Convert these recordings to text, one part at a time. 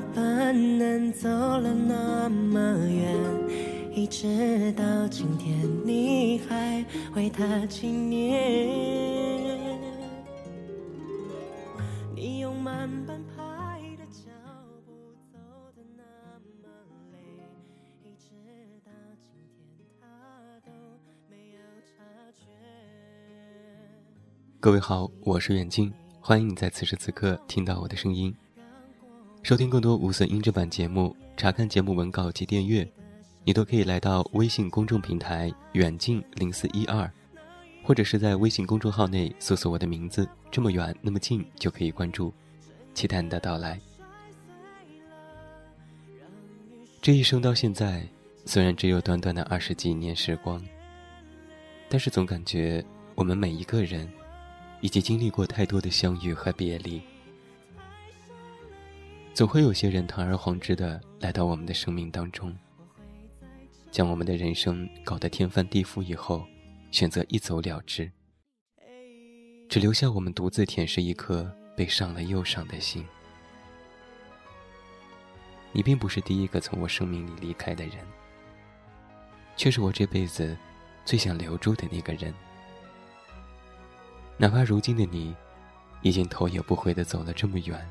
们走了那么远，一直到今天，你还为他纪念。你用慢半拍的脚步走的那么累，一直到今天他都没有察觉。各位好，我是远近，欢迎你在此时此刻听到我的声音。收听更多无损音质版节目，查看节目文稿及订阅，你都可以来到微信公众平台“远近零四一二”，或者是在微信公众号内搜索我的名字“这么远那么近”就可以关注，期待你的到来。这一生到现在，虽然只有短短的二十几年时光，但是总感觉我们每一个人，以及经历过太多的相遇和别离。总会有些人堂而皇之的来到我们的生命当中，将我们的人生搞得天翻地覆以后，选择一走了之，只留下我们独自舔舐一颗被伤了又伤的心。你并不是第一个从我生命里离开的人，却是我这辈子最想留住的那个人。哪怕如今的你，已经头也不回的走了这么远。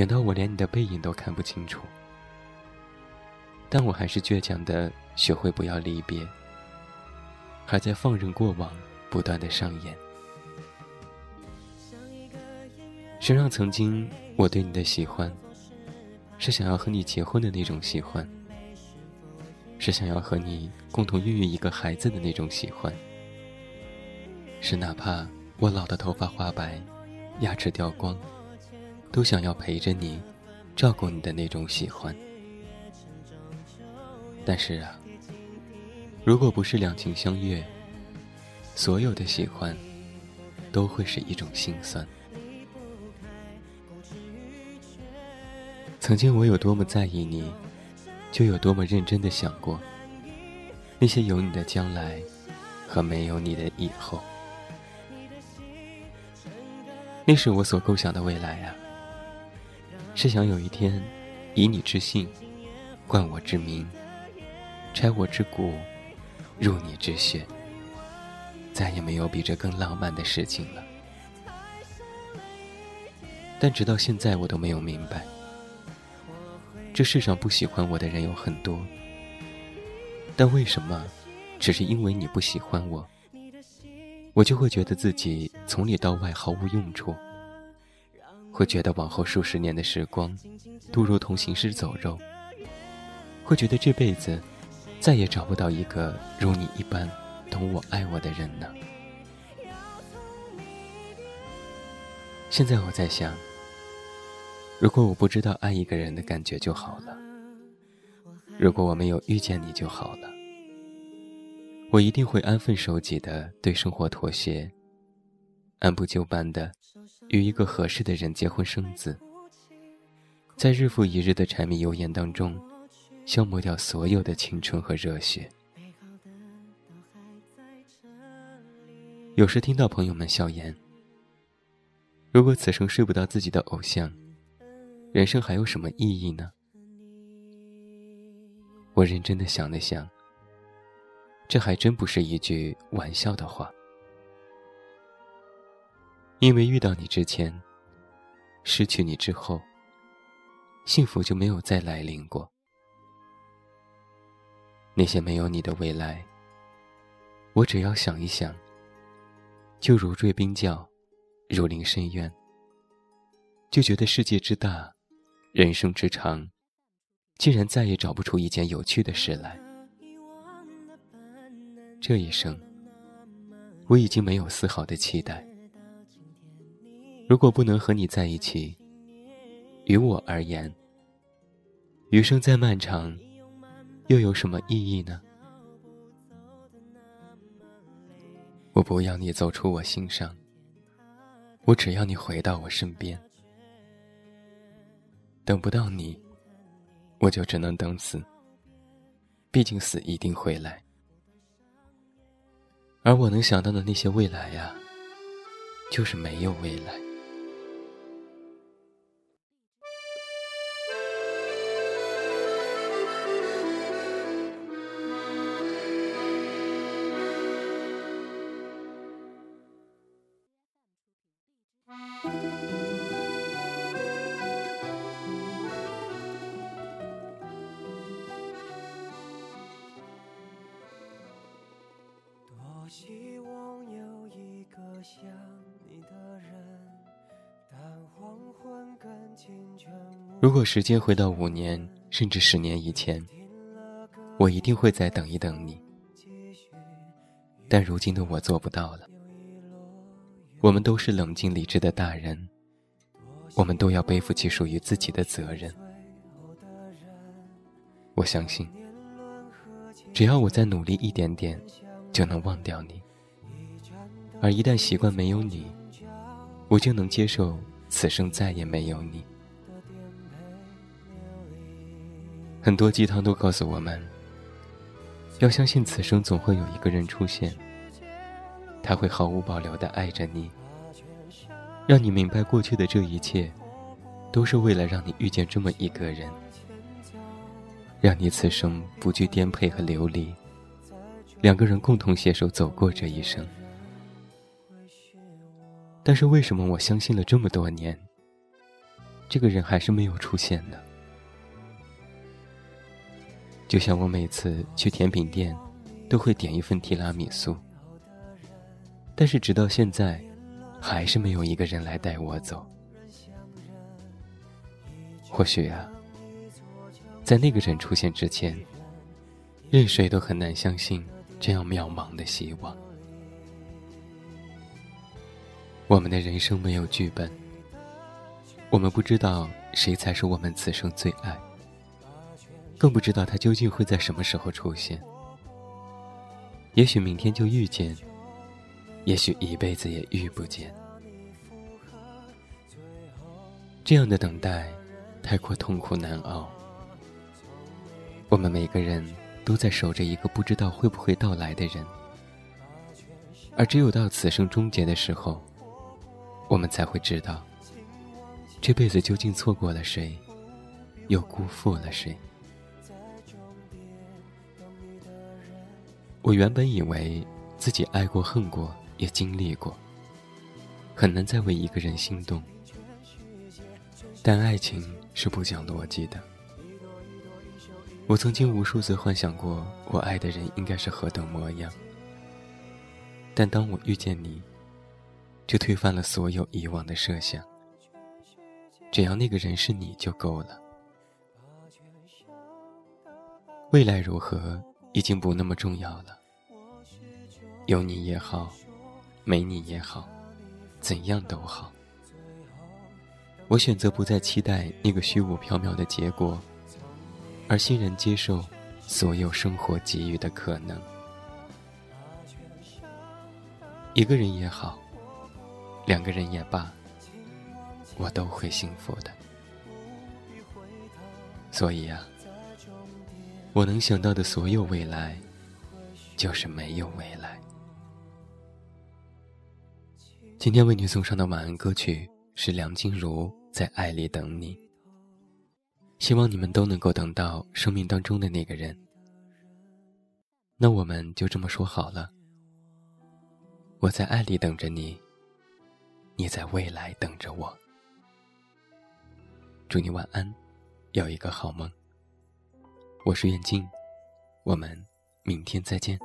远到我连你的背影都看不清楚，但我还是倔强的学会不要离别，还在放任过往不断的上演。谁让曾经我对你的喜欢，是想要和你结婚的那种喜欢，是想要和你共同孕育一个孩子的那种喜欢，是哪怕我老的头发花白，牙齿掉光。都想要陪着你，照顾你的那种喜欢。但是啊，如果不是两情相悦，所有的喜欢都会是一种心酸。曾经我有多么在意你，就有多么认真的想过那些有你的将来和没有你的以后。那是我所构想的未来啊。是想有一天，以你之姓，冠我之名，拆我之骨，入你之血。再也没有比这更浪漫的事情了。但直到现在，我都没有明白，这世上不喜欢我的人有很多，但为什么，只是因为你不喜欢我，我就会觉得自己从里到外毫无用处？会觉得往后数十年的时光，都如同行尸走肉。会觉得这辈子，再也找不到一个如你一般懂我、爱我的人呢。现在我在想，如果我不知道爱一个人的感觉就好了，如果我没有遇见你就好了，我一定会安分守己的对生活妥协，按部就班的。与一个合适的人结婚生子，在日复一日的柴米油盐当中，消磨掉所有的青春和热血。有时听到朋友们笑言：“如果此生睡不到自己的偶像，人生还有什么意义呢？”我认真的想了想，这还真不是一句玩笑的话。因为遇到你之前，失去你之后，幸福就没有再来临过。那些没有你的未来，我只要想一想，就如坠冰窖，如临深渊，就觉得世界之大，人生之长，竟然再也找不出一件有趣的事来。这一生，我已经没有丝毫的期待。如果不能和你在一起，于我而言，余生再漫长，又有什么意义呢？我不要你走出我心上，我只要你回到我身边。等不到你，我就只能等死。毕竟死一定会来，而我能想到的那些未来呀，就是没有未来。如果时间回到五年甚至十年以前，我一定会再等一等你。但如今的我做不到了。我们都是冷静理智的大人，我们都要背负起属于自己的责任。我相信，只要我再努力一点点，就能忘掉你。而一旦习惯没有你，我就能接受此生再也没有你。很多鸡汤都告诉我们，要相信此生总会有一个人出现。他会毫无保留的爱着你，让你明白过去的这一切，都是为了让你遇见这么一个人，让你此生不惧颠沛和流离，两个人共同携手走过这一生。但是为什么我相信了这么多年，这个人还是没有出现呢？就像我每次去甜品店，都会点一份提拉米苏。但是直到现在，还是没有一个人来带我走。或许啊，在那个人出现之前，任谁都很难相信这样渺茫的希望。我们的人生没有剧本，我们不知道谁才是我们此生最爱，更不知道他究竟会在什么时候出现。也许明天就遇见。也许一辈子也遇不见，这样的等待太过痛苦难熬。我们每个人都在守着一个不知道会不会到来的人，而只有到此生终结的时候，我们才会知道，这辈子究竟错过了谁，又辜负了谁。我原本以为自己爱过恨过。也经历过，很难再为一个人心动。但爱情是不讲逻辑的。我曾经无数次幻想过，我爱的人应该是何等模样。但当我遇见你，就推翻了所有以往的设想。只要那个人是你就够了。未来如何，已经不那么重要了。有你也好。没你也好，怎样都好。我选择不再期待那个虚无缥缈的结果，而欣然接受所有生活给予的可能。一个人也好，两个人也罢，我都会幸福的。所以啊，我能想到的所有未来，就是没有未来。今天为你送上的晚安歌曲是梁静茹在《爱里等你》。希望你们都能够等到生命当中的那个人。那我们就这么说好了。我在爱里等着你，你在未来等着我。祝你晚安，有一个好梦。我是远近，我们明天再见。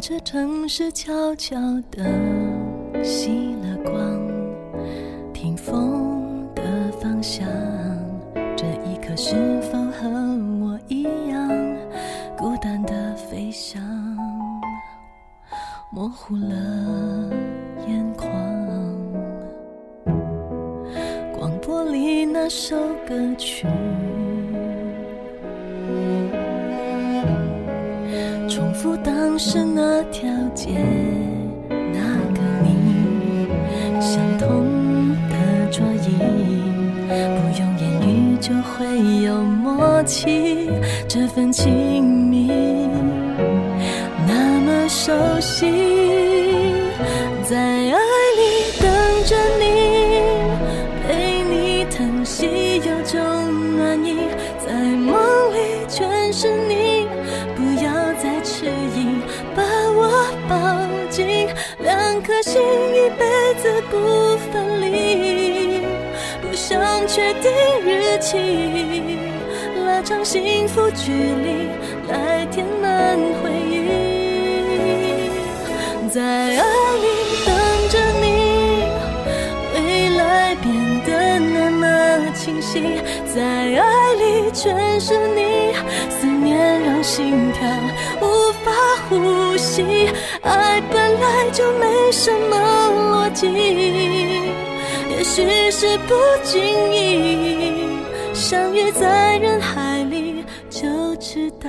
这城市悄悄地熄了光，听风的方向，这一刻是否和我一样，孤单的飞翔，模糊了眼眶。广播里那首歌曲，复当时那条街，那个你，相同的桌椅，不用言语就会有默契，这份亲密那么熟悉，在。气拉长幸福距离来填满回忆。在爱里等着你未来变得那么清晰。在爱里全是你思念让心跳无法呼吸。爱本来就没什么逻辑也许是不经意。相遇在人海里就知道